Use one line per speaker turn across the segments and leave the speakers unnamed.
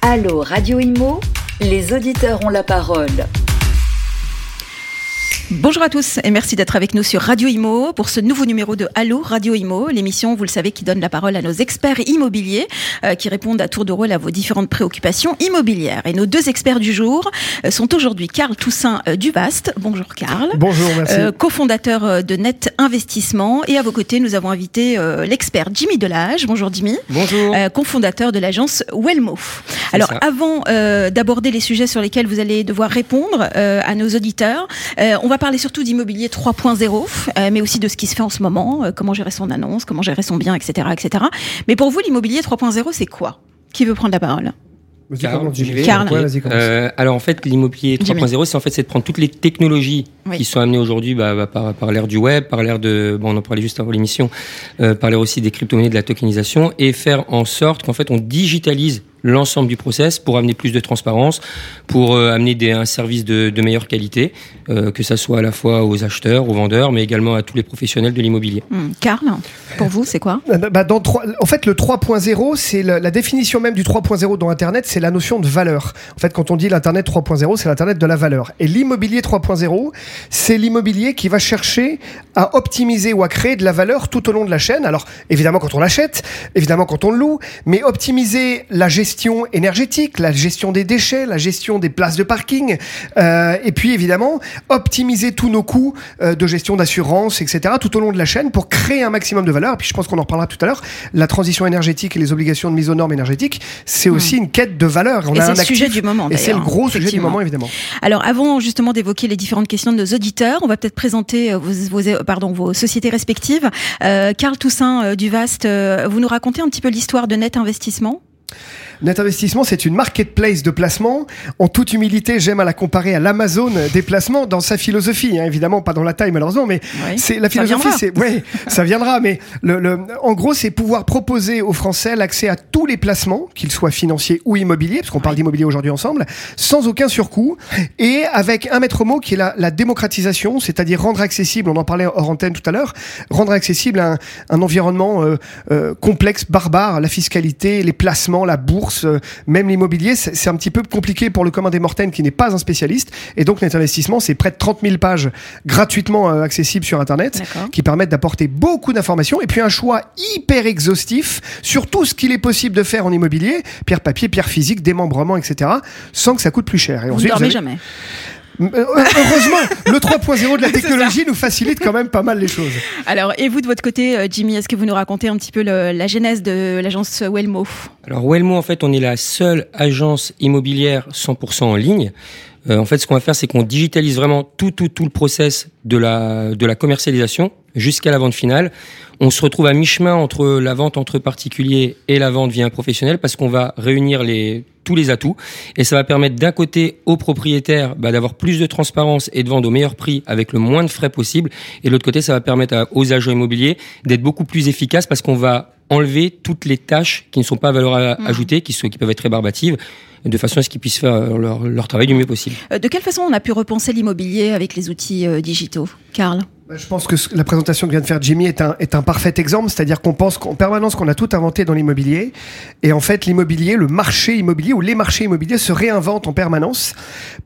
Allô Radio Imo, les auditeurs ont la parole.
Bonjour à tous et merci d'être avec nous sur Radio Imo pour ce nouveau numéro de Allo Radio Imo, l'émission, vous le savez, qui donne la parole à nos experts immobiliers euh, qui répondent à tour de rôle à vos différentes préoccupations immobilières. Et nos deux experts du jour euh, sont aujourd'hui Karl Toussaint euh, Duvast. Bonjour Karl.
Bonjour, merci.
Euh, cofondateur euh, de Net Investissement. Et à vos côtés, nous avons invité euh, l'expert Jimmy Delage. Bonjour Jimmy.
Bonjour.
Euh, cofondateur de l'agence Wellmo. Alors
ça.
avant euh, d'aborder les sujets sur lesquels vous allez devoir répondre euh, à nos auditeurs, euh, on va parler surtout d'immobilier 3.0, euh, mais aussi de ce qui se fait en ce moment, euh, comment gérer son annonce, comment gérer son bien, etc., etc. Mais pour vous, l'immobilier 3.0, c'est quoi? Qui veut prendre la parole?
Ouais, commence.
Euh, alors en fait, l'immobilier
Jimmy.
3.0, c'est en fait c'est de prendre toutes les technologies
Oui.
qui sont amenées aujourd'hui bah, bah, par, par l'ère du web, par l'ère de, bon, on en parlait juste avant l'émission, euh, par l'ère aussi des crypto-monnaies, de la tokenisation, et faire en sorte qu'en fait on digitalise l'ensemble du process pour amener plus de transparence, pour euh, amener des, un service de, de meilleure qualité, euh, que ça soit à la fois aux acheteurs, aux vendeurs, mais également à tous les professionnels de l'immobilier.
Hmm, Karl, pour vous, c'est quoi
Euh, bah, dans trois- en fait, le 3.0, c'est le- la définition même du 3.0 dans Internet, c'est la notion de valeur. En fait, quand on dit l'Internet 3.0, c'est l'Internet de la valeur. Et l'immobilier 3.0, c'est l'immobilier qui va chercher à optimiser ou à créer de la valeur tout au long de la chaîne. Alors, évidemment, quand on l'achète, évidemment, quand on le loue, mais optimiser la gestion énergétique, la gestion des déchets, la gestion des places de parking, euh, et puis évidemment, optimiser tous nos coûts euh, de gestion d'assurance, etc., tout au long de la chaîne pour créer un maximum de valeur. Et puis je pense qu'on en reparlera tout à l'heure. La transition énergétique et les obligations de mise aux normes énergétiques, c'est aussi une quête de valeur. On
Hmm. Et
a
c'est le sujet du moment,
Et c'est le gros sujet du moment, évidemment.
Alors, avant justement d'évoquer les différentes questions de nos auditeurs, on va peut-être présenter euh, vos, vos, pardon, vos sociétés respectives. Euh, Karl Toussaint Duvast, euh, vous nous racontez un petit peu l'histoire de Net Investissement?
Net Investissement, c'est une marketplace de placement. En toute humilité, j'aime à la comparer à l'Amazon des placements dans sa philosophie. hein. Évidemment, pas dans la taille malheureusement, mais
Oui.
c'est la philosophie. C'est ouais, ça viendra. Mais le, le- en gros, c'est pouvoir proposer aux Français l'accès à tous les placements, qu'ils soient financiers ou immobiliers, parce qu'on parle d'immobilier aujourd'hui ensemble, sans aucun surcoût et avec un maître mot qui est la, la démocratisation, c'est-à-dire rendre accessible. On en parlait hors antenne tout à l'heure, rendre accessible un, un environnement euh, euh, complexe, barbare, la fiscalité, les placements, la bourse, euh, même l'immobilier, c'est un petit peu compliqué pour le commun des mortels qui n'est pas un spécialiste. Et donc, Net Investissement, c'est près de 30 000 pages gratuitement euh, accessibles sur Internet qui permettent d'apporter beaucoup d'informations et puis un choix hyper exhaustif sur tout ce qu'il est possible de faire en immobilier, pierre papier, pierre physique, démembrement, etc., sans que ça coûte plus cher. Et
Vous ne
ensuite,
dormez
avez-
jamais.
Euh, Heureusement, le 3.0 de la technologie nous facilite quand même pas mal les choses.
Alors, et vous de votre côté, euh, Jimmy, est-ce que vous nous racontez un petit peu le- la genèse de l'agence Wellmo?
Alors Wellmo, en fait, on est la seule agence immobilière 100% en ligne. Euh, en fait, ce qu'on va faire, c'est qu'on digitalise vraiment tout, tout, tout le process de la, de la commercialisation jusqu'à la vente finale. On se retrouve à mi-chemin entre la vente entre particuliers et la vente via un professionnel parce qu'on va réunir les, tous les atouts. Et ça va permettre d'un côté aux propriétaires bah, d'avoir plus de transparence et de vendre au meilleur prix avec le moins de frais possible. Et de l'autre côté, ça va permettre à- aux agents immobiliers d'être beaucoup plus efficaces parce qu'on va enlever toutes les tâches qui ne sont pas à valeur a- ajoutée, qui, sont, qui peuvent être rébarbatives, de façon à ce qu'ils puissent faire leur, leur travail du mieux possible.
Euh, De quelle façon on a pu repenser l'immobilier avec les outils euh, digitaux Karl?
Je pense que la présentation que vient de faire Jimmy est un, est un parfait exemple, c'est-à-dire qu'on pense qu'en permanence qu'on a tout inventé dans l'immobilier, et en fait l'immobilier, le marché immobilier ou les marchés immobiliers se réinventent en permanence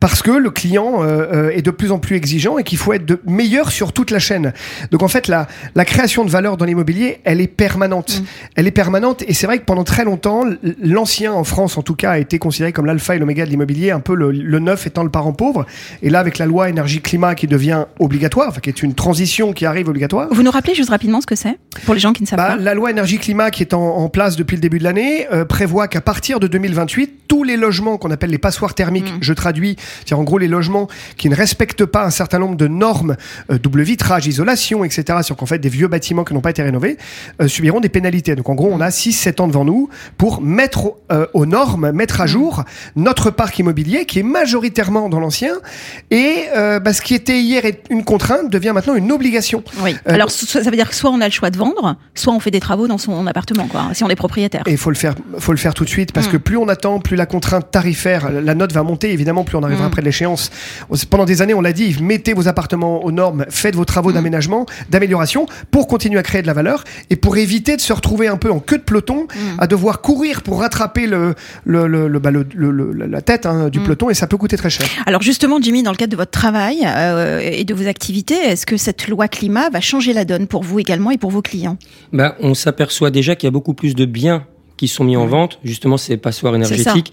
parce que le client euh, euh, est de plus en plus exigeant et qu'il faut être de meilleur sur toute la chaîne. Donc en fait la, la création de valeur dans l'immobilier, elle est permanente, elle est permanente, et c'est vrai que pendant très longtemps, l'ancien en France en tout cas a été considéré comme l'alpha et l'oméga de l'immobilier, un peu le, le neuf étant le parent pauvre, et là avec la loi énergie climat qui devient obligatoire, enfin qui est une transition qui arrive obligatoire.
Vous nous rappelez juste rapidement ce que c'est pour les gens qui ne savent
Bah,
pas
la loi énergie-climat qui est en, en place depuis le début de l'année euh, prévoit qu'à partir de 2028, tous les logements qu'on appelle les passoires thermiques, je traduis, c'est-à-dire en gros les logements qui ne respectent pas un certain nombre de normes, euh, double vitrage, isolation, etc., sur qu'en fait des vieux bâtiments qui n'ont pas été rénovés, euh, subiront des pénalités. Donc en gros, on a 6-7 ans devant nous pour mettre euh, aux normes, mettre à jour notre parc immobilier qui est majoritairement dans l'ancien. Et euh, bah, ce qui était hier une contrainte devient maintenant une obligation.
Oui.
Euh,
Alors ça veut dire que soit on a le choix de vendre, soit on fait des travaux dans son appartement, quoi. Si on est propriétaire.
Et il faut le faire, faut le faire tout de suite parce
Mm.
que plus on attend, plus la contrainte tarifaire, la note va monter. Évidemment, plus on arrivera
Mm.
près de l'échéance. Pendant des années, on l'a dit, mettez vos appartements aux normes, faites vos
Mm.
travaux d'aménagement, d'amélioration pour continuer à créer de la valeur et pour éviter de se retrouver un peu en queue de peloton
Mm.
à devoir courir pour rattraper le, le, le- le- bah, le- le- le- la tête hein, du
Mm.
peloton et ça peut coûter très cher.
Alors justement, Jimmy, dans le cadre de votre travail euh, et de vos activités, est-ce que cette loi climat va changer la donne pour vous également et pour vos clients
Bah, on s'aperçoit déjà qu'il y a beaucoup plus de biens qui sont mis en vente, justement ces passoires énergétiques.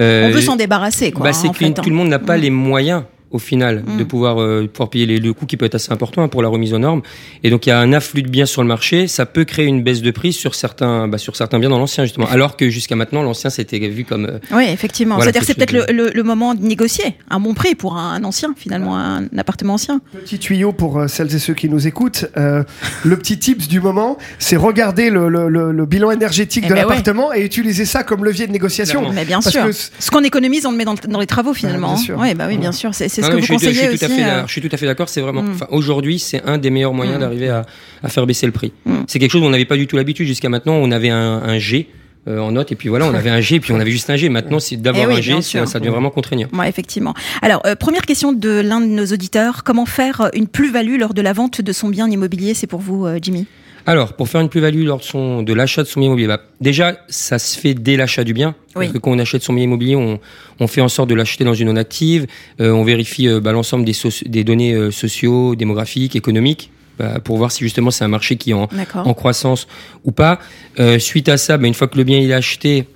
Euh,
On veut s'en débarrasser, quoi.
bah,
hein,
c'est que
fait,
tout
hein.
le monde n'a pas les moyens au final
Mm.
de pouvoir euh, pouvoir payer les, le coût qui peut être assez important hein, pour la remise aux normes et donc il y a un afflux de biens sur le marché ça peut créer une baisse de prix sur certains bah, sur certains biens dans l'ancien justement alors que jusqu'à maintenant l'ancien c'était vu comme euh,
Oui, effectivement.
Voilà,
C'est-à-dire que c'est peut-être le, le- le moment de négocier un bon prix pour un, un ancien, finalement, un, appartement ancien.
Petit tuyau pour euh, celles et ceux qui nous écoutent. euh, le petit tips du moment, c'est regarder le, le- le- le bilan énergétique
Eh
de
ben
l'appartement et utiliser ça comme levier de négociation.
Mais bien
Parce
sûr.
que
Ce qu'on économise, on le met dans, le- dans les travaux, finalement.
bien sûr.
Oui, bah oui, bien sûr. C'est c'est ce que
non,
vous
je, suis,
conseillez
tout à
aussi.
fait, d'accord- je suis tout à fait d'accord. C'est vraiment,
Mm.
aujourd'hui, c'est un des meilleurs moyens
Mm.
d'arriver à, à faire baisser le prix.
Mm.
C'est quelque chose où on n'avait pas du tout l'habitude jusqu'à maintenant. On avait un, un G euh, en note et puis voilà, on avait un G et puis on avait juste un G. Maintenant, c'est d'avoir
Eh oui,
un G, ça devient vraiment contraignant.
Ouais, effectivement. Alors, euh, première question de l'un de nos auditeurs. Comment faire une plus-value lors de la vente de son bien immobilier? C'est pour vous, euh, Jimmy
Alors, pour faire une plus-value lors de, son, de l'achat de son bien immobilier, bah, déjà, ça se fait dès l'achat du bien.
Oui.
Parce que quand on achète son bien immobilier, on, on fait en sorte de l'acheter dans une zone active. Euh, on vérifie euh, bah, l'ensemble des, des données euh, sociaux, démographiques, économiques, bah, pour voir si justement c'est un marché qui est en, en croissance ou pas. Euh, suite à ça, bah, une fois que le bien il est acheté,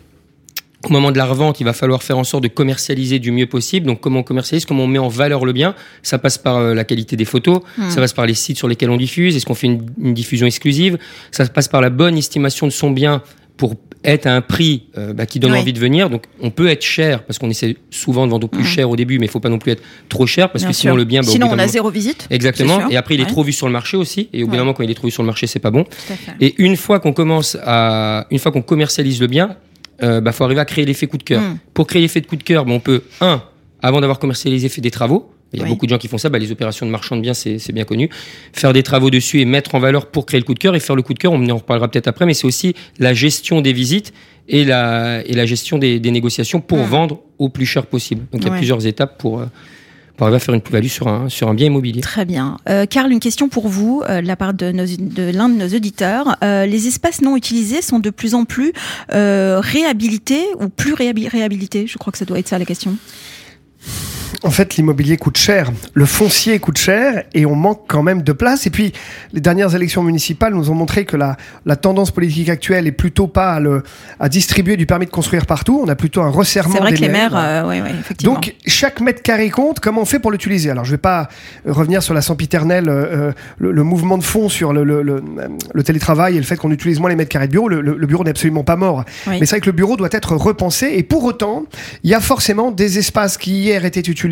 au moment de la revente, il va falloir faire en sorte de commercialiser du mieux possible. Donc, comment on commercialise, comment on met en valeur le bien Ça passe par euh, la qualité des photos,
Hmm.
ça passe par les sites sur lesquels on diffuse. Est-ce qu'on fait une, une diffusion exclusive? Ça passe par la bonne estimation de son bien pour être à un prix euh, bah, qui donne
Oui.
envie de venir. Donc, on peut être cher parce qu'on essaie souvent de vendre au plus
Hmm.
cher au début, mais il faut pas non plus être trop cher parce
Bien
que sinon
sûr.
le bien, bah,
Sinon, on a
moment-
zéro visite.
Exactement. Et après, il est trop vu sur le marché aussi. Et au bout d'un moment, quand il est trop vu sur le marché, c'est pas bon. Et une fois qu'on commence à, une fois qu'on commercialise le bien, euh, bah, faut arriver à créer l'effet coup de cœur.
Mm.
Pour créer l'effet de coup de cœur, bah, on peut, un, avant d'avoir commercialisé, faire des travaux. Il y a
Oui.
beaucoup de gens qui font ça. Bah, les opérations de marchand de biens, c'est c'est bien connu. Faire des travaux dessus et mettre en valeur pour créer le coup de cœur. Et faire le coup de cœur, on en reparlera peut-être après, mais c'est aussi la gestion des visites et la, et la gestion des, des négociations pour
Mm.
vendre au plus cher possible. Donc il y a
Ouais.
plusieurs étapes pour, euh, arriver à faire une plus-value sur un, bien immobilier.
Très bien. Euh, Karl, une question pour vous, euh, de la part de, l'un de nos auditeurs. Euh, les espaces non utilisés sont de plus en plus réhabilités ou plus réhabi- réhabilités? Je crois que ça doit être ça la question.
En fait, l'immobilier coûte cher, le foncier coûte cher et on manque quand même de place. Et puis, les dernières élections municipales nous ont montré que la, la tendance politique actuelle est plutôt pas à, le, à distribuer du permis de construire partout. On a plutôt un resserrement
C'est vrai
des
que les maires,
maires.
euh, ouais, ouais, effectivement.
Donc chaque mètre carré compte. Comment on fait pour l'utiliser? Alors je vais pas revenir sur la sempiternelle, euh, euh, le, le mouvement de fond sur le, le, télétravail et le fait qu'on utilise moins les mètres carrés de bureau. Le, le- le bureau n'est absolument pas mort,
Oui.
mais c'est vrai que le bureau doit être repensé. Et pour autant, il y a forcément des espaces qui hier étaient utilisés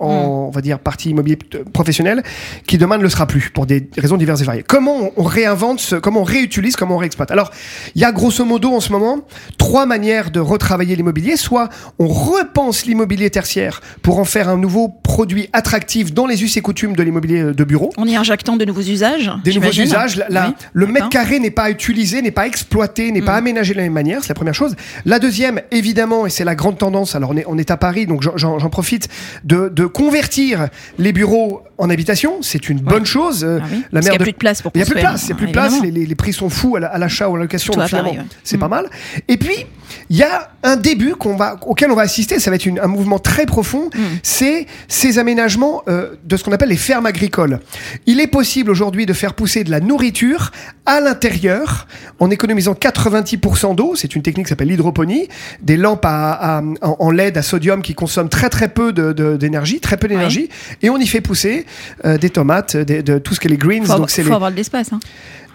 en,
Mm.
on va dire, partie immobilier euh, professionnelle, qui demain ne le sera plus pour des raisons diverses et variées. Comment on, réinvente, ce, comment on réutilise, comment on réexploite? Alors il y a grosso modo en ce moment trois manières de retravailler l'immobilier. Soit on repense l'immobilier tertiaire pour en faire un nouveau produit attractif dans les us et coutumes de l'immobilier de bureau.
En y injectant de nouveaux usages.
Des nouveaux usages. La- la-
Oui,
le mètre carré n'est pas utilisé, n'est pas exploité, n'est pas
Mm.
aménagé de la même manière. C'est la première chose. La deuxième, évidemment, et c'est la grande tendance. Alors on est, on est à Paris, donc j'en profite de, de convertir les bureaux en habitation. C'est une bonne chose. Euh,
Ah oui,
la
qu'il
maire
n'y a
de
plus de place pour
il n'y a plus de place, il n'y a plus de
évidemment.
place, les, les- les prix sont fous à la- à l'achat ou à la location, donc finalement,
ouais.
c'est
Mm.
pas mal. Et puis, il y a un début qu'on va, auquel on va assister, ça va être une- un mouvement très profond,
Mm.
c'est ces aménagements euh, de ce qu'on appelle les fermes agricoles. Il est possible aujourd'hui de faire pousser de la nourriture à l'intérieur en économisant 90% d'eau, c'est une technique qui s'appelle l'hydroponie, des lampes à, à- en, en LED à sodium qui consomment très très peu de- de- d'énergie, très peu d'énergie, et on y fait pousser des tomates, des- de tout ce que les greens,
Faut,
donc
faut
les,
avoir de l'espace. Hein.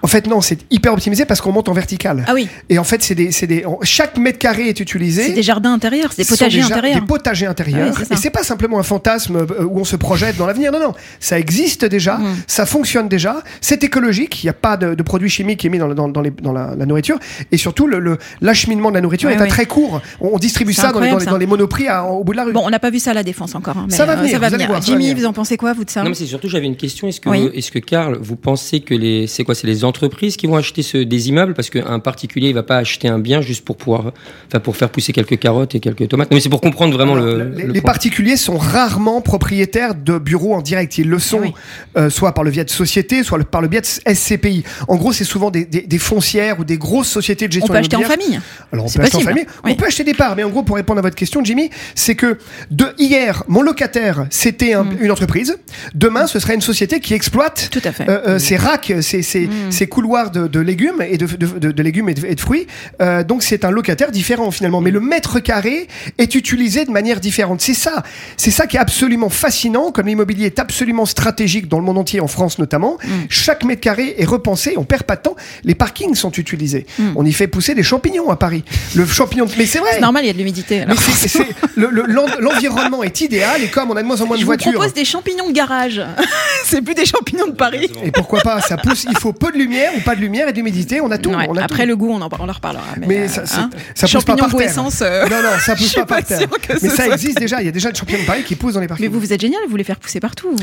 En fait, non, c'est hyper optimisé parce qu'on monte en vertical.
Ah oui.
Et en fait, c'est des, c'est des, chaque mètre carré est utilisé.
C'est des jardins intérieurs, c'est des potagers
des
intérieurs.
Des potagers intérieurs.
Ah oui,
et c'est pas simplement un fantasme euh, où on se projette dans l'avenir. Non, non. Ça existe déjà.
Mm.
Ça fonctionne déjà. C'est écologique. Il n'y a pas de, de produits chimiques émis dans, le- dans, dans, les- dans la, la nourriture. Et surtout, le, le- l'acheminement de la nourriture
Ouais,
est à très court. On, on distribue ça dans les, dans,
ça.
dans monoprix à- au bout de la rue.
Bon, on n'a pas vu ça à la défense encore. hein, mais,
Ça va
euh,
venir,
ça va
vous
venir.
voir, ça va
Jimmy,
venir.
vous en pensez quoi, vous, de ça
Non, mais c'est surtout, j'avais une question. Est-ce que,
Oui.
est-ce que Karl, vous pensez que les, c'est quoi, c'est les entreprises qui vont acheter ce, des immeubles parce qu'un particulier, il va pas acheter un bien juste pour pouvoir, enfin, pour faire pousser quelques carottes et quelques tomates. Non, mais c'est pour comprendre vraiment
Alors,
le,
les,
le
les particuliers sont rarement propriétaires de bureaux en direct. Ils le sont
oui.
euh, soit par le biais de sociétés, soit le- par le biais de SCPI. En gros, c'est souvent des, des- des foncières ou des grosses sociétés de
On
gestion
peut acheter en famille.
Alors on peut acheter en famille,
Oui.
on peut acheter des parts, mais en gros pour répondre à votre question, Jimmy, c'est que de hier, mon locataire c'était un- une entreprise, demain ce sera une société qui exploite
Tout à fait.
euh, euh, ces racks, ces, ces, ces couloirs de, de légumes et de, de, de- de légumes et de, et de fruits. Euh, donc c'est un locataire différent finalement, mais le mètre carré est utilisé de manière différente. C'est ça, c'est ça qui est absolument fascinant. Comme l'immobilier est absolument stratégique dans le monde entier, en France notamment, chaque mètre carré est repensé. On perd pas de temps. Les parkings sont utilisés. On y fait pousser des champignons à Paris. Le champignon, mais c'est vrai.
C'est normal, il y a de l'humidité. alors.
Mais c'est- c'est- le- le- l'environnement est idéal et comme on a de moins en moins
Je
de
vous
voitures.
propose des champignons de garage. c'est plus des champignons de Paris.
Et pourquoi pas Ça pousse. Il faut peu de lumière ou pas de lumière et d'humidité. On a tout.
Ouais,
on a
Après
tout.
le goût, on en, on en reparlera. Mais,
Mais
euh,
ça,
hein.
ça pousse pas
champignons
par
goût
terre.
essence. euh,
Non, non, ça pousse
suis
pas par
pas
terre. Mais ça
soit-
existe déjà. Il y a déjà des champignons de Paris qui poussent dans les parkings.
Mais vous, vous êtes génial, vous les faire pousser partout.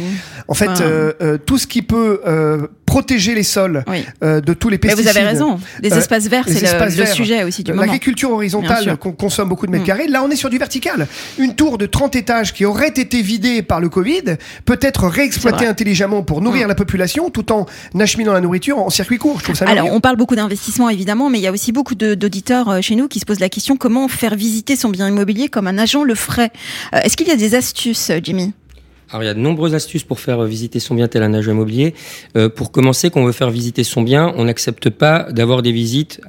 En fait,
Enfin,
euh, euh, tout ce qui peut protéger les sols
Oui.
euh, de tous les
Mais
pesticides.
vous avez raison. Des
Euh,
espaces verts,
les
c'est le, le sujet aussi du moment.
L'agriculture horizontale qu'on consomme beaucoup de mètres
Mm.
carrés, là on est sur du vertical. Une tour de 30 étages qui aurait été vidée par le Covid peut être réexploitée intelligemment pour nourrir la population tout en acheminant la nourriture en circuit court. Je trouve ça
Alors, on parle beaucoup d'investissement évidemment, mais il y a aussi beaucoup d'auditeurs euh, chez nous qui se posent la question comment faire visiter son bien immobilier comme un agent le ferait? Euh, Est-ce qu'il y a des astuces, Jimmy?
Alors il y a de nombreuses astuces pour faire visiter son bien tel un agent immobilier. Euh, pour commencer, quand on veut faire visiter son bien, on n'accepte pas d'avoir des visites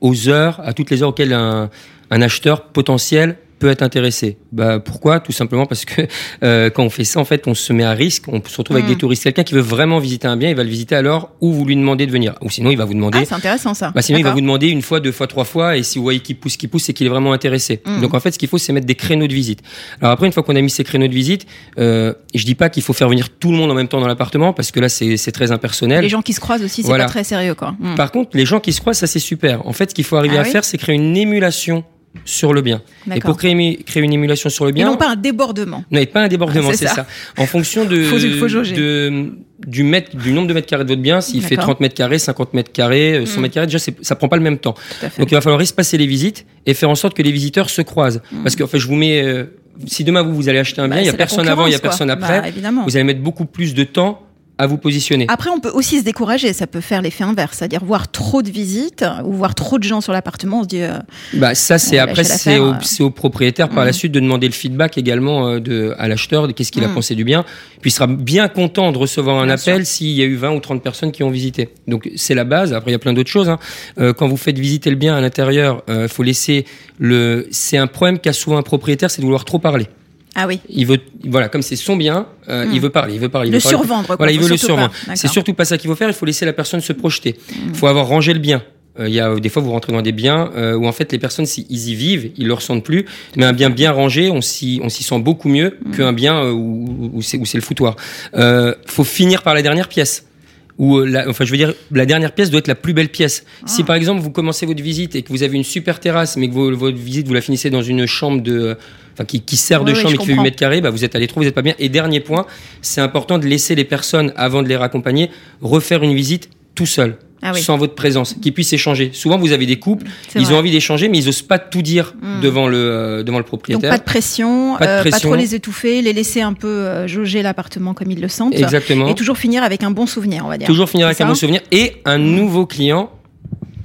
aux heures, à toutes les heures auxquelles un acheteur potentiel peut être intéressé. Bah pourquoi? Tout simplement parce que euh, quand on fait ça, en fait, on se met à risque. On se retrouve avec
Mm.
des touristes. Quelqu'un qui veut vraiment visiter un bien, il va le visiter l'heure où vous lui demandez de venir. Ou sinon, il va vous demander.
Ah, c'est intéressant ça.
Bah sinon, il va vous demander une fois, deux fois, trois fois, et si vous voyez qu'il pousse, qu'il pousse, c'est qu'il est vraiment intéressé.
Mm.
Donc en fait, ce qu'il faut, c'est mettre des créneaux de visite. Alors après, une fois qu'on a mis ces créneaux de visite, euh, je dis pas qu'il faut faire venir tout le monde en même temps dans l'appartement, parce que là, c'est très impersonnel.
Les gens qui se croisent aussi, c'est
Voilà.
pas très sérieux quoi. Mm.
Par contre, les gens qui se croisent, ça c'est super. En fait, ce qu'il faut arriver
Ah
à
oui
faire, c'est créer une émulation sur le bien. Et pour créer, une émulation sur le
Et
bien,
non pas un débordement.
non, et pas un débordement,
Ah, c'est ça.
ça. En fonction de,
Faut-
de- du, mètre, du nombre de mètres carrés de votre bien, s'il fait
D'accord.
30 mètres carrés, 50 mètres carrés, euh, 100
Mm.
mètres carrés, déjà, ça prend pas le même temps. Donc il va falloir espacer les visites et faire en sorte que les visiteurs se croisent.
Mm.
Parce qu'en fait, je vous mets, euh, si demain vous, vous allez acheter un
Bah,
bien, il y a personne avant, il y a personne
quoi.
après,
Bah, évidemment.
vous allez mettre beaucoup plus de temps à vous positionner.
Après, on peut aussi se décourager. Ça peut faire l'effet inverse, c'est-à-dire voir trop de visites ou voir trop de gens sur l'appartement. On se dit, euh,
Bah ça c'est après c'est au,
euh.
au propriétaire par la suite de demander le feedback également euh, de à l'acheteur de qu'est-ce qu'il a
Mm.
pensé du bien. Puis il sera bien content de recevoir un
Bien
appel s'il y a eu 20 ou 30 personnes qui ont visité. Donc c'est la base. Après il y a plein d'autres choses. Hein. Euh, quand vous faites visiter le bien à l'intérieur, euh, faut laisser le. C'est un problème qu'a souvent un propriétaire, c'est de vouloir trop parler.
Ah oui,
Il veut voilà comme c'est son bien, euh, il veut parler, il veut parler. il
le
veut parler.
survendre. quoi.
Voilà, il veut le survendre. C'est surtout pas ça qu'il faut faire. Il faut laisser la personne se projeter.
Mm.
Il faut avoir rangé le bien. Euh, Il y a des fois vous rentrez dans des biens euh, où en fait les personnes si ils y vivent, ils le ressentent plus. Mais un bien bien rangé, on s'y on s'y sent beaucoup mieux
Mm.
qu'un bien où, où c'est où c'est le foutoir. Euh, faut finir par la dernière pièce. Ou la, enfin je veux dire la dernière pièce doit être la plus belle pièce. Si
Ah.
par exemple vous commencez votre visite et que vous avez une super terrasse, mais que vos- votre visite vous la finissez dans une chambre de Enfin, qui, qui sert de
Oui,
chambre et qui fait 8
comprends.
mètres carrés, bah, vous êtes allé trop, vous n'êtes pas bien. Et dernier point, c'est important de laisser les personnes, avant de les raccompagner, refaire une visite tout seul,
Ah oui.
sans votre présence, qu'ils puissent échanger. Souvent, vous avez des couples, ils
vrai.
ont envie d'échanger, mais ils osent pas tout dire
Mm.
devant le euh, devant le
Donc
propriétaire.
pas de pression,
Pas de
euh, pas
pression.
trop les étouffer, les laisser un peu euh, jauger l'appartement comme ils le sentent.
Exactement.
Et toujours finir avec un bon souvenir, on va dire.
Toujours finir avec un bon souvenir et un nouveau client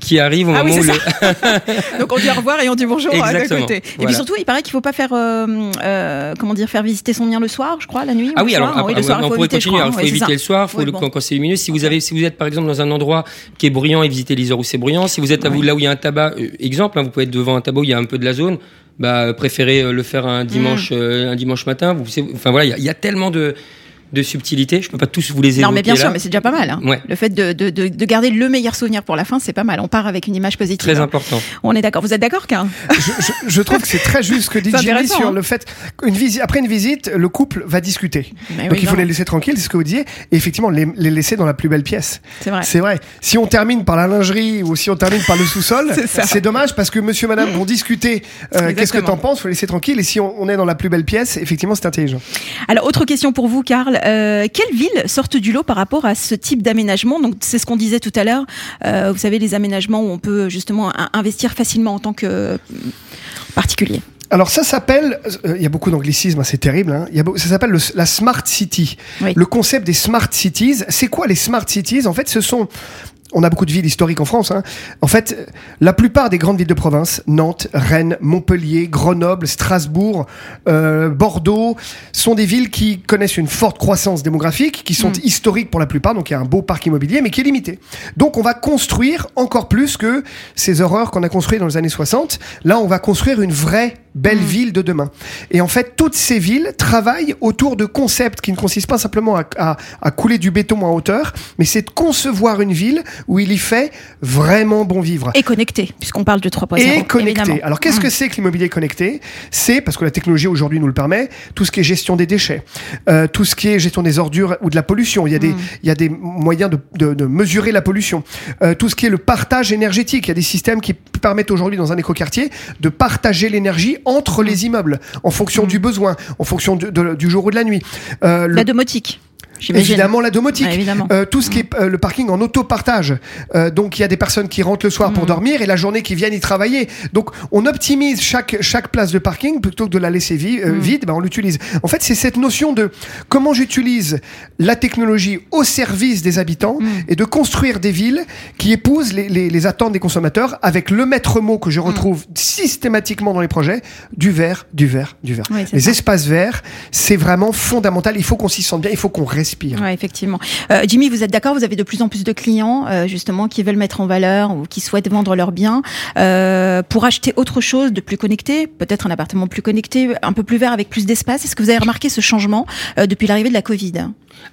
qui arrive au
Ah oui,
moment où le...
Donc on dit au revoir et on dit bonjour à
Exactement.
côté. Et puis surtout, il paraît qu'il faut pas faire, euh, euh, comment dire, faire visiter son bien le soir, je crois, la nuit.
Ah oui,
soir.
alors
oui,
après,
le soir,
on pourrait
éviter,
continuer. il faut
ouais,
éviter le soir, faut
Oui,
le,
bon.
quand, c'est lumineux. Si vous avez, si vous êtes par exemple dans un endroit qui est bruyant et visitez les heures où c'est bruyant. Si vous êtes à vous là où il y a un tabac, euh, exemple, hein, vous pouvez être devant un tabac où il y a un peu de la zone. Bah, préférez le faire un dimanche,
Mm.
euh, un dimanche matin. Vous, enfin voilà, il y a- il y, a tellement de de subtilité. Je peux pas tous vous les évoquer
Non, mais bien
là.
sûr, mais c'est déjà pas mal. hein.
Ouais.
Le fait de, de, de, de garder le meilleur souvenir pour la fin, c'est pas mal. On part avec une image positive.
Très
hein.
important.
On est d'accord. Vous êtes d'accord, Karl?
Je, je- je trouve que c'est très juste ce que dit Jimmy sur
hein.
le fait qu'une visite, après une visite, le couple va discuter.
Mais
Donc
oui,
il faut
non.
les laisser tranquilles, c'est ce que vous disiez, et effectivement les, les laisser dans la plus belle pièce.
C'est vrai.
C'est vrai. Si on termine par la lingerie ou si on termine par le sous-sol,
C'est
dommage parce que monsieur, madame vont discuter. euh, Qu'est-ce que t'en penses? Faut laisser tranquille. Et si on, on est dans la plus belle pièce, effectivement, c'est intelligent.
Alors, autre question pour vous, Karl. Euh, quelles villes sortent du lot par rapport à ce type d'aménagement Donc, c'est ce qu'on disait tout à l'heure. Euh, vous savez, les aménagements où on peut justement in- investir facilement en tant que euh, particulier.
Alors ça s'appelle, euh, il y a beaucoup d'anglicismes, hein, c'est terrible. Hein, y a ça s'appelle le- la smart city.
Oui.
Le concept des smart cities, c'est quoi les smart cities? En fait, ce sont on a beaucoup de villes historiques en France. Hein. En fait, la plupart des grandes villes de province, Nantes, Rennes, Montpellier, Grenoble, Strasbourg, euh, Bordeaux, sont des villes qui connaissent une forte croissance démographique, qui sont
Mm.
historiques pour la plupart, donc il y a un beau parc immobilier, mais qui est limité. Donc on va construire encore plus que ces horreurs qu'on a construites dans les années 60. Là, on va construire une vraie belle
Mm.
ville de demain. Et en fait, toutes ces villes travaillent autour de concepts qui ne consistent pas simplement à, à- à couler du béton en hauteur, mais c'est de concevoir une ville où il y fait vraiment bon vivre.
Et connecté, puisqu'on parle de 3.0.
Et connecté.
évidemment.
Alors qu'est-ce
Mm.
que c'est que l'immobilier connecté? C'est parce que la technologie aujourd'hui nous le permet. Tout ce qui est gestion des déchets, euh, tout ce qui est gestion des ordures ou de la pollution. Il y a des il y a des moyens de, de, de mesurer la pollution. Euh, tout ce qui est le partage énergétique. Il y a des systèmes qui permettent aujourd'hui dans un écoquartier de partager l'énergie entre
Mm.
les immeubles en fonction du besoin, en fonction du, de- du jour ou de la nuit. Euh, le-
La domotique.
Évidemment, la domotique.
Ouais, évidemment.
Euh, tout ce qui est euh, le parking en autopartage. Euh, donc, il y a des personnes qui rentrent le soir
Mm.
pour dormir et la journée qui viennent y travailler. Donc, on optimise chaque, chaque place de parking plutôt que de la laisser vi- euh,
Mm.
vide, ben, on l'utilise. En fait, c'est cette notion de comment j'utilise la technologie au service des habitants
Mm.
et de construire des villes qui épousent les, les- les attentes des consommateurs avec le maître mot que je
Mm.
retrouve systématiquement dans les projets, du vert, du vert, du vert. Les
ça.
espaces verts, c'est vraiment fondamental. Il faut qu'on s'y sente bien, il faut qu'on respire.
Ouais, effectivement. Euh, Jimmy, vous êtes d'accord Vous avez de plus en plus de clients, euh, justement, qui veulent mettre en valeur ou qui souhaitent vendre leurs biens euh, pour acheter autre chose de plus connecté, peut-être un appartement plus connecté, un peu plus vert avec plus d'espace? Est-ce que vous avez remarqué ce changement euh, depuis l'arrivée de la Covid?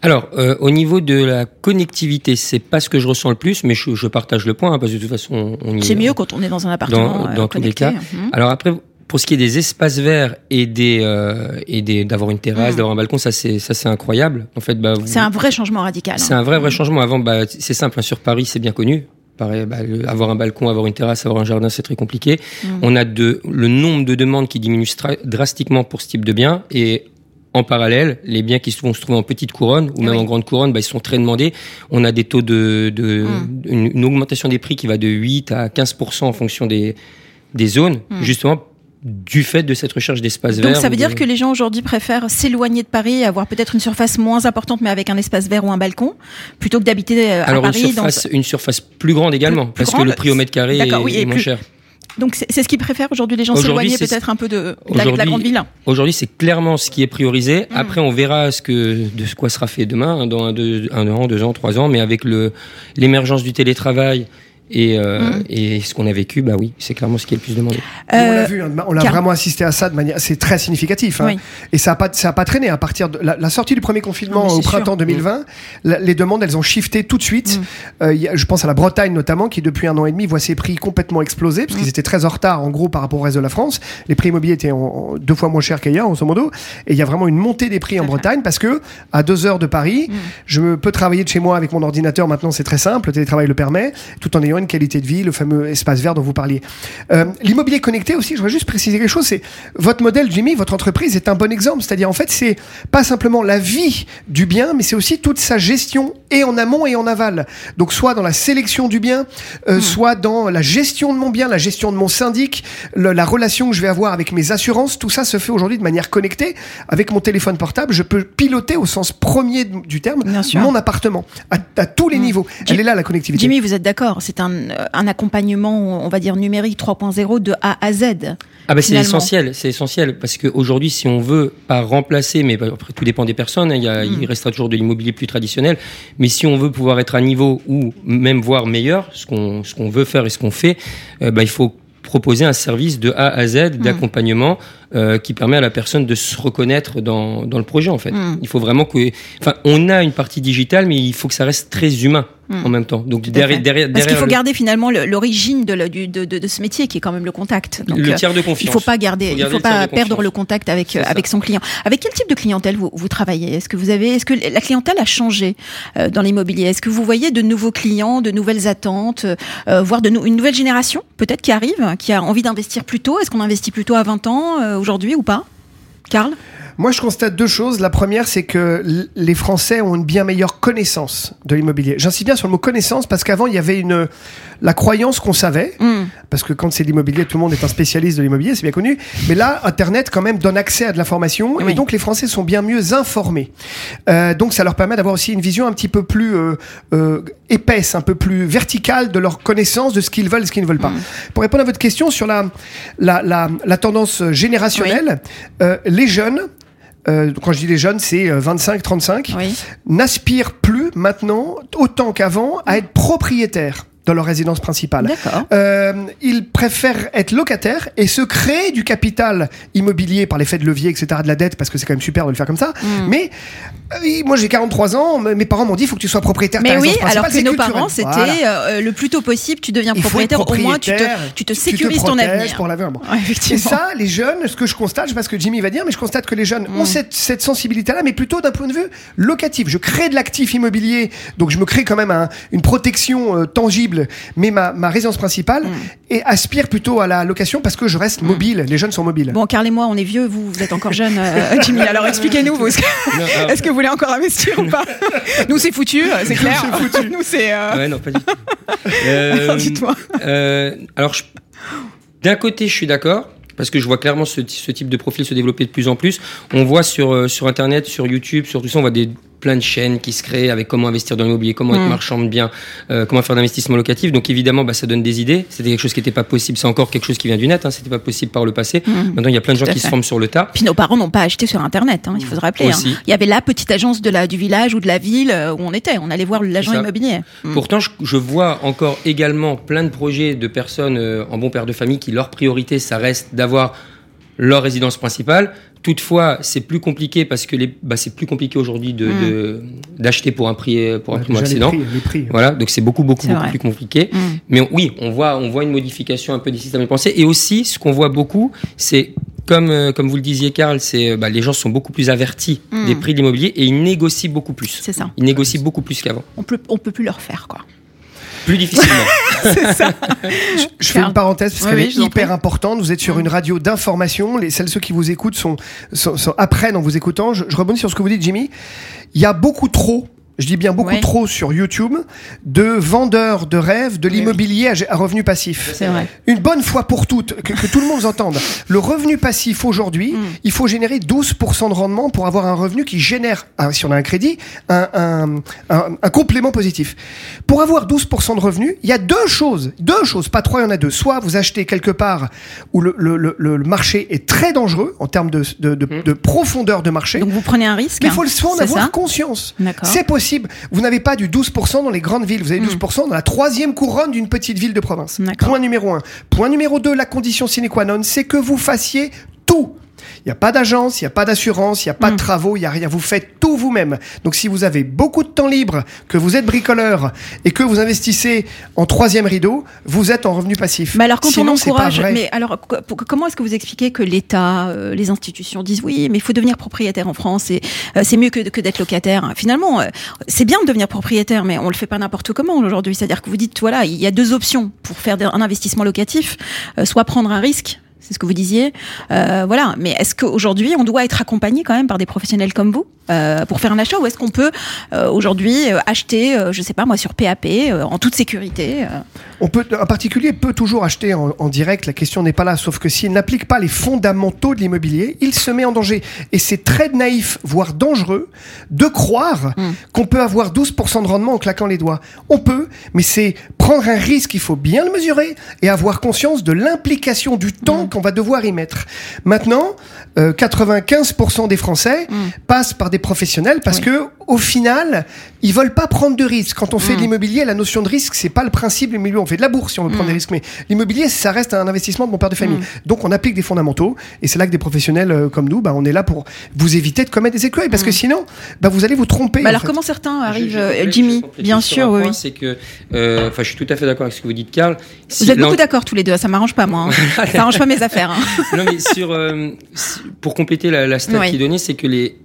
Alors, euh, au niveau de la connectivité, c'est pas ce que je ressens le plus, mais je, je partage le point, hein, parce que de toute façon, on y
C'est mieux quand on est dans un appartement
dans,
euh,
dans tous les cas.
Mhm.
Alors après, pour ce qui est des espaces verts et des euh, et des d'avoir une terrasse,
Mm.
d'avoir un balcon, ça c'est ça c'est incroyable. En fait, bah, vous-
C'est un vrai changement radical.
c'est
hein.
un vrai vrai changement. Avant, bah, c'est simple. hein, sur Paris, c'est bien connu. Pareil, bah, le- avoir un balcon, avoir une terrasse, avoir un jardin, c'est très compliqué.
Mm.
On a de le nombre de demandes qui diminue drastiquement pour ce type de biens et en parallèle, les biens qui vont se trouver en petite couronne ou même
oui.
en grande couronne, bah, ils sont très demandés. On a des taux de, de
Mm.
une, une augmentation des prix qui va de 8 à 15% en fonction des des zones,
Mm.
justement du fait de cette recherche d'espace vert.
Donc ça veut dire
de-
que les gens aujourd'hui préfèrent s'éloigner de Paris, avoir peut-être une surface moins importante mais avec un espace vert ou un balcon, plutôt que d'habiter euh, à
alors
Paris.
une
dans-
surface, une surface plus grande également,
Plus-
parce
grande,
que le prix au mètre carré est,
D'accord, oui, et
est moins
plus-
cher.
Donc c'est ce qu'ils préfèrent aujourd'hui, les gens s'éloigner peut-être un peu de, de la, de la
Aujourd'hui-
grande ville.
Aujourd'hui, c'est clairement ce qui est priorisé.
Mm.
Après, on verra ce que de quoi sera fait demain, hein, dans un, deux, un an, deux ans, trois ans. Mais avec le l'émergence du télétravail et, euh,
Mm.
et ce qu'on a vécu, bah oui, c'est clairement ce qui est le plus demandé.
On
Euh,
l'a vu, hein, on a
Car-
vraiment assisté à ça de manière, c'est très significatif. hein.
Oui.
Et ça a pas, ça a pas traîné à partir de la, la sortie du premier confinement
Non,
au printemps
sûr.
2020. la- les demandes, elles ont shifté tout de suite.
Mm.
Euh, il y a- je pense à la Bretagne notamment, qui depuis un an et demi voit ses prix complètement exploser parce
Mm.
qu'ils étaient très en retard en gros par rapport au reste de la France. Les prix immobiliers étaient en- en deux fois moins chers qu'ailleurs, grosso modo. Et il y a vraiment une montée des prix en. Bretagne parce que à deux heures de Paris,
Mm.
je peux travailler de chez moi avec mon ordinateur. Maintenant, c'est très simple. Le télétravail le permet, tout en ayant une qualité de vie, le fameux espace vert dont vous parliez. Euh, L'immobilier connecté aussi, je voudrais juste préciser quelque chose. C'est votre modèle, Jimmy, votre entreprise est un bon exemple. C'est-à-dire, en fait, c'est pas simplement la vie du bien, mais c'est aussi toute sa gestion et en amont et en aval. Donc, soit dans la sélection du bien, euh, soit dans la gestion de mon bien, la gestion de mon syndic, le- la relation que je vais avoir avec mes assurances. Tout ça se fait aujourd'hui de manière connectée. Avec mon téléphone portable, je peux piloter au sens premier du terme mon appartement à, à tous les
Mm.
niveaux. Elle est là, la connectivité.
Jimmy, vous êtes d'accord C'est un, un accompagnement, on va dire numérique 3.0 de A à Z.
Ah bah c'est essentiel, c'est essentiel parce qu'aujourd'hui, si on veut pas remplacer, mais après tout dépend des personnes, hein, il, y a,
Mm.
il restera toujours de l'immobilier plus traditionnel, mais si on veut pouvoir être à niveau ou même voire meilleur, ce qu'on ce qu'on veut faire et ce qu'on fait, euh, bah, il faut proposer un service de A à Z d'accompagnement euh, qui permet à la personne de se reconnaître dans, dans le projet en fait.
Mm.
Il faut vraiment que, enfin, on a une partie digitale, mais il faut que ça reste très humain
Mm.
en même temps. Donc
Tout
derrière, derrière,
Parce qu'il
derrière
faut
le,
garder finalement le- l'origine de, de, de, de ce métier qui est quand même le contact. Donc,
le
euh,
tiers de confiance.
il faut pas garder,
Faut
il
garder
faut
le tiers
pas perdre le contact avec euh, avec son client. Avec quel type de clientèle vous, vous travaillez? Est-ce que vous avez, est-ce que la clientèle a changé euh, dans l'immobilier? Est-ce que vous voyez de nouveaux clients, de nouvelles attentes, euh, voire de une nouvelle génération peut-être qui arrive, qui a envie d'investir plus tôt? Est-ce qu'on investit plutôt à 20 ans euh, aujourd'hui ou pas? Karl?
Moi, je constate deux choses. La première, c'est que les Français ont une bien meilleure connaissance de l'immobilier. J'insiste bien sur le mot connaissance parce qu'avant, il y avait une la croyance qu'on savait,
Hmm.
parce que quand c'est l'immobilier, tout le monde est un spécialiste de l'immobilier, c'est bien connu. Mais là, Internet quand même donne accès à de l'information
Oui.
et donc les Français sont bien mieux informés. Euh, donc ça leur permet d'avoir aussi une vision un petit peu plus euh, euh, épaisse, un peu plus verticale de leur connaissance de ce qu'ils veulent et ce qu'ils ne veulent pas. Pour répondre à votre question sur la la, la, la tendance générationnelle, les jeunes euh, quand je dis les jeunes, c'est 25-35,
Oui.
n'aspirent plus maintenant, autant qu'avant, à être propriétaires dans leur résidence principale. Euh, ils préfèrent être locataires et se créer du capital immobilier par l'effet de levier, etc., de la dette, parce que c'est quand même super de le faire comme ça.
Mm.
Mais euh, moi, j'ai 43 ans, mes parents m'ont dit, il faut que tu sois propriétaire. ta
Mais oui, alors que nos
culturel.
parents, c'était
Voilà.
euh, le plus tôt possible, tu deviens propriétaire, au moins tu te,
propriétaire,
tu te sécurises ton avenir.
pour l'avenir. Bon.
Ouais,
Et ça, les jeunes, ce que je constate, je sais pas ce que Jimmy va dire, mais je constate que les jeunes ont cette, cette sensibilité-là, mais plutôt d'un point de vue locatif. Je crée de l'actif immobilier, donc je me crée quand même un- une protection euh, mais ma, ma résidence principale,
Mm.
et aspire plutôt à la location parce que je reste mobile. Les jeunes sont mobiles.
Bon, Carl et moi, on est vieux, vous, vous êtes encore jeune, euh, Jimmy. Alors expliquez-nous, vous, est-ce que, est-ce vous voulez encore investir ou pas Nous, c'est foutu, euh, c'est clair. Nous, c'est. euh,
Ouais, non, pas du tout. Euh,
Alors, dites-moi.
euh, alors, je- d'un côté, je suis d'accord. Parce que je vois clairement ce, ce type de profil se développer de plus en plus. On voit sur, euh, sur Internet, sur YouTube, sur tout ça, on voit des, plein de chaînes qui se créent avec comment investir dans l'immobilier, comment être
Mm.
marchand de biens, euh, comment faire d'investissement locatif. Donc évidemment, bah, ça donne des idées. C'était quelque chose qui n'était pas possible. C'est encore quelque chose qui vient du net. Hein. C'était pas possible par le passé.
Mm.
Maintenant, il y a plein de gens
Tout
qui
fait.
se forment sur le tas.
Puis nos parents n'ont pas acheté sur Internet, hein, il faut se rappeler. hein. Il y avait la petite agence de la, du village ou de la ville euh, où on était. On allait voir l'agent immobilier. Mm.
Pourtant, je, je vois encore également plein de projets de personnes euh, en bon père de famille qui leur priorité, ça reste d'avoir leur résidence principale. Toutefois, c'est plus compliqué parce que les, bah, c'est plus compliqué aujourd'hui de,
Mm.
de- d'acheter pour un prix euh, pour un prix
déjà, les
accident.
prix, les prix.
Voilà, donc c'est beaucoup beaucoup
C'est
beaucoup plus compliqué.
Mm.
Mais on- oui, on voit on voit une modification un peu des systèmes de pensée et aussi ce qu'on voit beaucoup, c'est comme euh, comme vous le disiez Karl, c'est euh, bah, les gens sont beaucoup plus avertis
Mm.
des prix de l'immobilier et ils négocient beaucoup plus.
C'est ça.
Ils négocient beaucoup plus qu'avant.
On peut, on peut plus leur faire, quoi.
Plus difficilement.
C'est ça.
Je fais une parenthèse parce
Oui,
qu'elle
oui,
est hyper importante. Vous êtes sur une radio d'information. Les, celles ceux qui vous écoutent sont, sont, sont- apprennent en vous écoutant. Je, je rebondis sur ce que vous dites, Jimmy. Il y a beaucoup trop. Je dis bien beaucoup
Ouais.
trop sur YouTube de vendeurs de rêves de
oui.
l'immobilier à, à revenu passif.
C'est vrai.
Une bonne fois pour toutes, que, que tout le monde entende. Le revenu passif aujourd'hui,
Mm.
il faut générer 12% de rendement pour avoir un revenu qui génère, si on a un crédit, un, un, un- un complément positif. Pour avoir 12% de revenu, il y a deux choses, deux choses, pas trois, il y en a deux. Soit vous achetez quelque part où le, le, le, le marché est très dangereux en termes de, de, de,
Mm.
de profondeur de marché.
Donc vous prenez un risque.
Mais il faut le soin en avoir
ça
conscience.
D'accord.
C'est possible. Vous n'avez pas du 12% dans les grandes villes, vous avez
Mm.
12% dans la troisième couronne d'une petite ville de province. Point numéro un. Point numéro deux, la condition sine qua non, c'est que vous fassiez tout. Il n'y a pas d'agence, il n'y a pas d'assurance, il n'y a pas de travaux, il n'y a rien. Vous faites tout vous-même. Donc si vous avez beaucoup de temps libre, que vous êtes bricoleur et que vous investissez en troisième rideau, vous êtes en revenu passif.
Mais alors quand
Sinon,
on
c'est pas
encourage,
vrai.
mais alors comment est-ce que vous expliquez que l'État, euh, les institutions disent oui, mais il faut devenir propriétaire en France et euh, c'est mieux que, que d'être locataire? Finalement, euh, c'est bien de devenir propriétaire, mais on le fait pas n'importe comment aujourd'hui. C'est-à-dire que vous dites voilà, il y a deux options pour faire un investissement locatif, soit prendre un risque. C'est ce que vous disiez, Euh, voilà. Mais est-ce qu'aujourd'hui on doit être accompagné quand même par des professionnels comme vous euh, pour faire un achat, ou est-ce qu'on peut euh, aujourd'hui acheter, je sais pas moi, sur PAP en toute sécurité
On peut, un particulier peut toujours acheter en, en direct, la question n'est pas là, sauf que s'il n'applique pas les fondamentaux de l'immobilier, il se met en danger. Et c'est très naïf, voire dangereux, de croire
Mm.
qu'on peut avoir 12% de rendement en claquant les doigts. On peut, mais c'est prendre un risque, il faut bien le mesurer, et avoir conscience de l'implication du temps
Mm.
on va devoir y mettre. Maintenant, euh, 95% des Français
Mm.
passent par des professionnels parce
Oui.
que au final, ils veulent pas prendre de risques. Quand on fait
Mm.
de l'immobilier, la notion de risque, c'est pas le principe l'immobilier. On fait de la bourse si on veut prendre
Mm.
des risques, mais l'immobilier, ça reste un investissement de mon père de famille.
Mm.
Donc, on applique des fondamentaux, et c'est là que des professionnels euh, comme nous, bah, on est là pour vous éviter de commettre des écueils, parce que sinon, bah, vous allez vous tromper.
Bah alors
fait.
comment certains arrivent,
Je- je
euh, Jimmy Bien sûr, oui.
C'est que, euh, enfin, je suis tout à fait d'accord avec ce que vous dites, Karl. Si
Vous êtes beaucoup d'accord tous les deux, ça m'arrange pas moi. hein. ça arrange pas mes affaires. hein.
non, mais sur, euh, pour compléter la, la stat
Oui.
qui est donnée, c'est que les,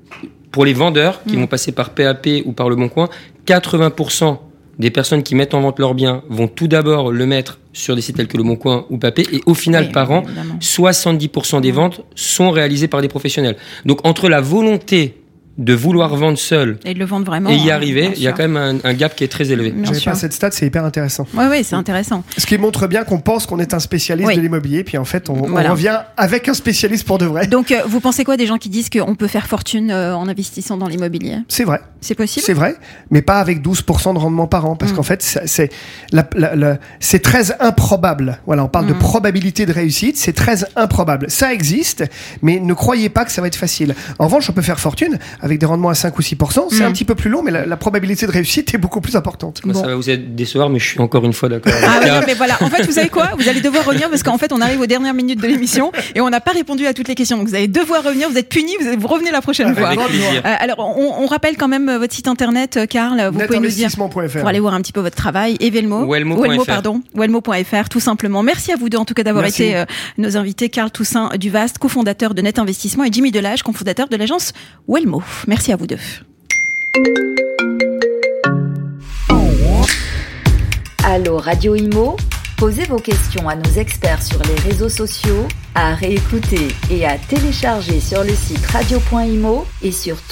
pour les vendeurs qui
Mm.
vont passer par PAP ou par Le Bon Coin, 80% des personnes qui mettent en vente leurs biens vont tout d'abord le mettre sur des sites tels que Le Bon Coin ou PAP, et au final,
Oui,
par an,
évidemment.
70% des ventes sont réalisées par des professionnels. Donc, entre la volonté de vouloir vendre seul
Et de le vendre vraiment.
et y
hein,
arriver, il y a quand même un, un gap qui est très élevé.
J'avais pas cette stat, c'est hyper intéressant.
Ouais, ouais, c'est intéressant.
Ce qui montre bien qu'on pense qu'on est un spécialiste
Oui.
de l'immobilier, puis en fait, on, on
Voilà.
revient avec un spécialiste pour de vrai.
Donc, euh, vous pensez quoi des gens qui disent qu'on peut faire fortune euh, en investissant dans l'immobilier?
C'est vrai.
C'est possible?
C'est vrai, mais pas avec 12% de rendement par an, parce
Mm.
qu'en fait, ça- c'est la- la- la- c'est très improbable. Voilà, on parle de
Mm.
probabilité de réussite, c'est très improbable. Ça existe, mais ne croyez pas que ça va être facile. En revanche, on peut faire fortune avec des rendements à 5 ou 6%. C'est
Mm.
un petit peu plus long, mais la, la probabilité de réussite est beaucoup plus importante.
Moi,
Bon.
Ça va vous être décevoir, mais je suis encore une fois d'accord.
Ah non, mais voilà. En fait, vous savez quoi? Vous allez devoir revenir parce qu'en fait, on arrive aux dernières minutes de l'émission et on n'a pas répondu à toutes les questions. Donc, vous allez devoir revenir. Vous êtes punis. Vous, vous revenez la prochaine
Avec
fois. Euh, alors, on, on rappelle quand même euh, votre site internet, euh, Karl. Vous pouvez nous dire pour aller voir un petit peu votre travail. Et Velmo.
Welmo.fr.
Welmo, pardon. Welmo.fr, tout simplement. Merci à vous deux, en tout cas, d'avoir été euh, nos invités. Karl Toussaint Duvast, cofondateur de Net Investissement, et Jimmy Delage, cofondateur de l'agence Welmo. Merci à vous deux.
Allô Radio Imo Posez vos questions à nos experts sur les réseaux sociaux, à réécouter et à télécharger sur le site radio.imo et sur toutes